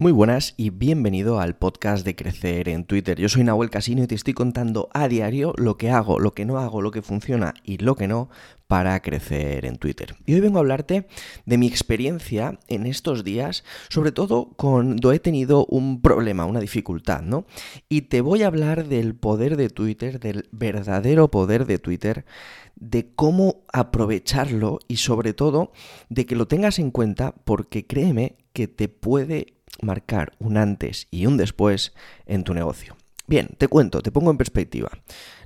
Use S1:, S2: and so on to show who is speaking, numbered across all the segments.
S1: Muy buenas y bienvenido al podcast de Crecer en Twitter. Yo soy Nahuel Casino y te estoy contando a diario lo que hago, lo que no hago, lo que funciona y lo que no para crecer en Twitter. Y hoy vengo a hablarte de mi experiencia en estos días, sobre todo cuando he tenido un problema, una dificultad, ¿no? Y te voy a hablar del poder de Twitter, del verdadero poder de Twitter, de cómo aprovecharlo y sobre todo de que lo tengas en cuenta porque créeme que te puede marcar un antes y un después en tu negocio. Bien, te cuento, te pongo en perspectiva.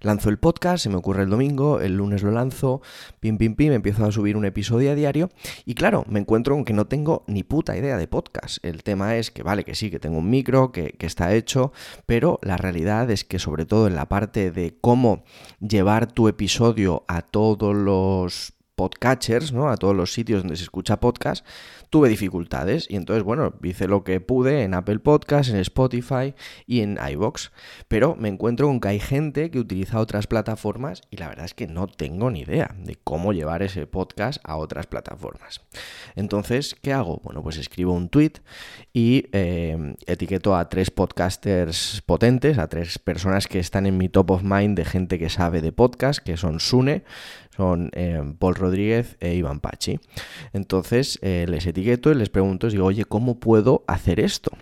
S1: Lanzo el podcast, se me ocurre el domingo, el lunes lo lanzo, pim, pim, pim, empiezo a subir un episodio a diario y claro, me encuentro con que no tengo ni puta idea de podcast. El tema es que vale, que sí, que tengo un micro, que, que está hecho, pero la realidad es que sobre todo en la parte de cómo llevar tu episodio a todos los podcatchers, ¿no? A todos los sitios donde se escucha podcast, tuve dificultades y entonces, bueno, hice lo que pude en Apple Podcast, en Spotify y en iBox, pero me encuentro con que hay gente que utiliza otras plataformas y la verdad es que no tengo ni idea de cómo llevar ese podcast a otras plataformas. Entonces, ¿qué hago? Bueno, pues escribo un tweet y eh, etiqueto a tres podcasters potentes, a tres personas que están en mi top of mind de gente que sabe de podcast, que son Sune, son eh, Paul Rodríguez e Iván Pachi. Entonces eh, les etiqueto y les pregunto, digo, oye, ¿cómo puedo hacer esto?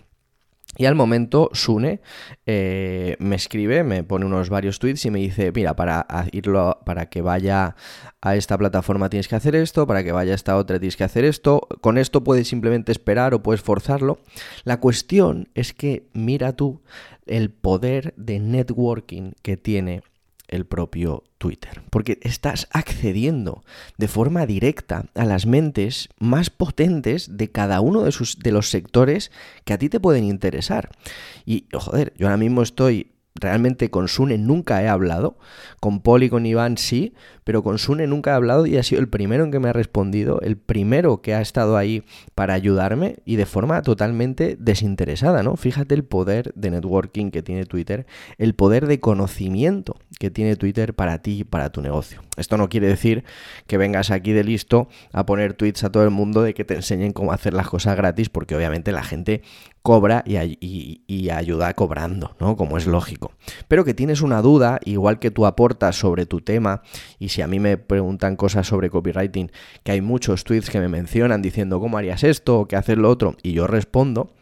S1: Y al momento Sune eh, me escribe, me pone unos varios tweets y me dice, mira, para irlo, para que vaya a esta plataforma tienes que hacer esto, para que vaya a esta otra tienes que hacer esto, con esto puedes simplemente esperar o puedes forzarlo. La cuestión es que mira tú el poder de networking que tiene el propio Twitter, porque estás accediendo de forma directa a las mentes más potentes de cada uno de, sus, de los sectores que a ti te pueden interesar. Y, joder, yo ahora mismo estoy realmente con Sune nunca he hablado, con y con Iván sí, pero con Sune nunca he hablado y ha sido el primero en que me ha respondido, el primero que ha estado ahí para ayudarme y de forma totalmente desinteresada, ¿no? Fíjate el poder de networking que tiene Twitter, el poder de conocimiento que tiene Twitter para ti y para tu negocio. Esto no quiere decir que vengas aquí de listo a poner tweets a todo el mundo de que te enseñen cómo hacer las cosas gratis, porque obviamente la gente cobra y, ayuda cobrando, ¿no? Como es lógico. Pero que tienes una duda, igual que tú aportas sobre tu tema, y si a mí me preguntan cosas sobre copywriting, que hay muchos tweets que me mencionan diciendo cómo harías esto o qué hacer lo otro, y yo respondo,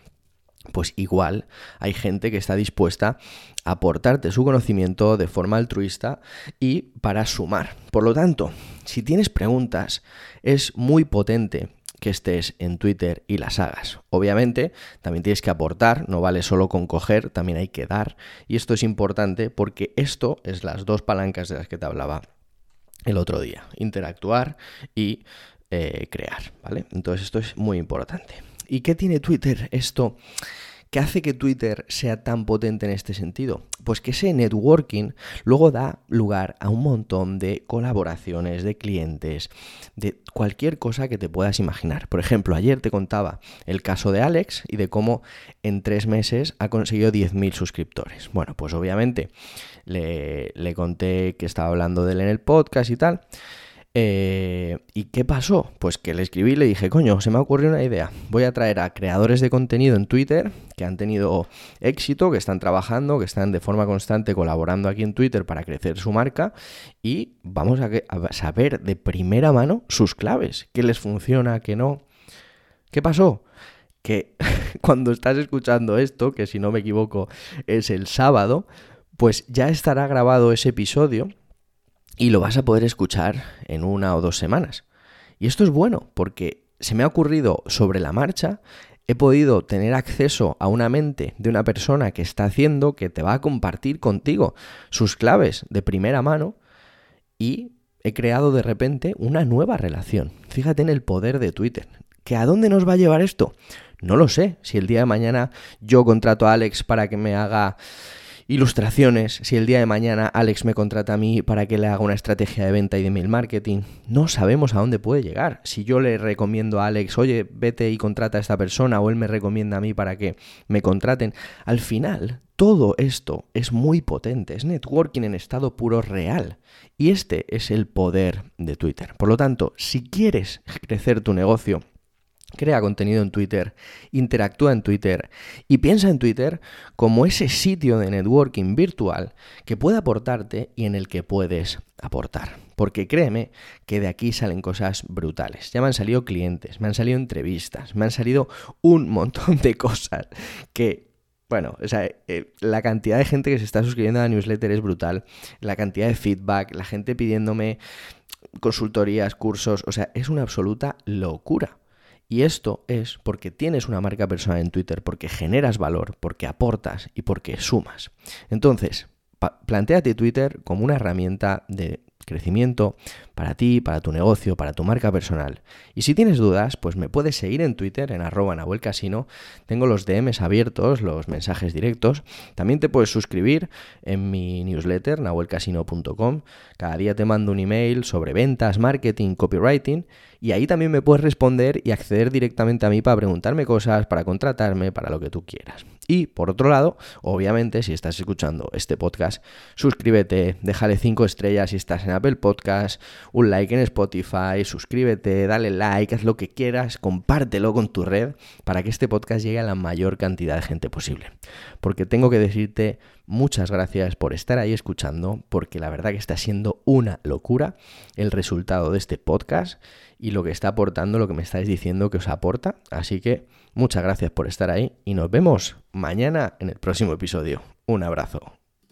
S1: pues igual hay gente que está dispuesta a aportarte su conocimiento de forma altruista y para sumar. Por lo tanto, si tienes preguntas, es muy potente que estés en Twitter y las hagas. Obviamente, también tienes que aportar, no vale solo con coger, también hay que dar. Y esto es importante porque esto es las dos palancas de las que te hablaba el otro día. Interactuar y eh, crear, ¿vale? Entonces esto es muy importante. ¿Y qué tiene Twitter esto? ¿Qué hace que Twitter sea tan potente en este sentido? Pues que ese networking luego da lugar a un montón de colaboraciones, de clientes, de cualquier cosa que te puedas imaginar. Por ejemplo, ayer te contaba el caso de Alex y de cómo en tres meses ha conseguido 10.000 suscriptores. Bueno, pues obviamente le, le conté que estaba hablando de él en el podcast y tal. Eh, ¿Y qué pasó? Pues que le escribí y le dije, coño, se me ha ocurrido una idea. Voy a traer a creadores de contenido en Twitter que han tenido éxito, que están trabajando, que están de forma constante colaborando aquí en Twitter para crecer su marca y vamos a, a saber de primera mano sus claves, qué les funciona, qué no. ¿Qué pasó? Que cuando estás escuchando esto, que si no me equivoco es el sábado, pues ya estará grabado ese episodio y lo vas a poder escuchar en una o dos semanas. Y esto es bueno porque se me ha ocurrido sobre la marcha, he podido tener acceso a una mente de una persona que está haciendo, que te va a compartir contigo sus claves de primera mano y he creado de repente una nueva relación. Fíjate en el poder de Twitter. ¿Que a dónde nos va a llevar esto? No lo sé. Si el día de mañana yo contrato a Alex para que me haga ilustraciones, si el día de mañana Alex me contrata a mí para que le haga una estrategia de venta y de mail marketing, no sabemos a dónde puede llegar. Si yo le recomiendo a Alex, oye, vete y contrata a esta persona, o él me recomienda a mí para que me contraten, al final todo esto es muy potente, es networking en estado puro real. Y este es el poder de Twitter. Por lo tanto, si quieres crecer tu negocio, Crea contenido en Twitter, interactúa en Twitter y piensa en Twitter como ese sitio de networking virtual que puede aportarte y en el que puedes aportar. Porque créeme que de aquí salen cosas brutales. Ya me han salido clientes, me han salido entrevistas, me han salido un montón de cosas que bueno, o sea, eh, la cantidad de gente que se está suscribiendo a la newsletter es brutal. La cantidad de feedback, la gente pidiéndome consultorías, cursos, o sea, es una absoluta locura. Y esto es porque tienes una marca personal en Twitter, porque generas valor, porque aportas y porque sumas. Entonces, planteate Twitter como una herramienta de crecimiento para ti, para tu negocio, para tu marca personal. Y si tienes dudas, pues me puedes seguir en Twitter en arroba Casino. Tengo los DMs abiertos, los mensajes directos. También te puedes suscribir en mi newsletter, nahuelcasino.com. Cada día te mando un email sobre ventas, marketing, copywriting. Y ahí también me puedes responder y acceder directamente a mí para preguntarme cosas, para contratarme, para lo que tú quieras. Y por otro lado, obviamente, si estás escuchando este podcast, suscríbete, déjale 5 estrellas si estás en Apple Podcast, un like en Spotify, suscríbete, dale like, haz lo que quieras, compártelo con tu red para que este podcast llegue a la mayor cantidad de gente posible. Porque tengo que decirte muchas gracias por estar ahí escuchando, porque la verdad que está siendo una locura el resultado de este podcast y lo que está aportando, lo que me estáis diciendo que os aporta. Así que muchas gracias por estar ahí y nos vemos mañana en el próximo episodio. Un abrazo.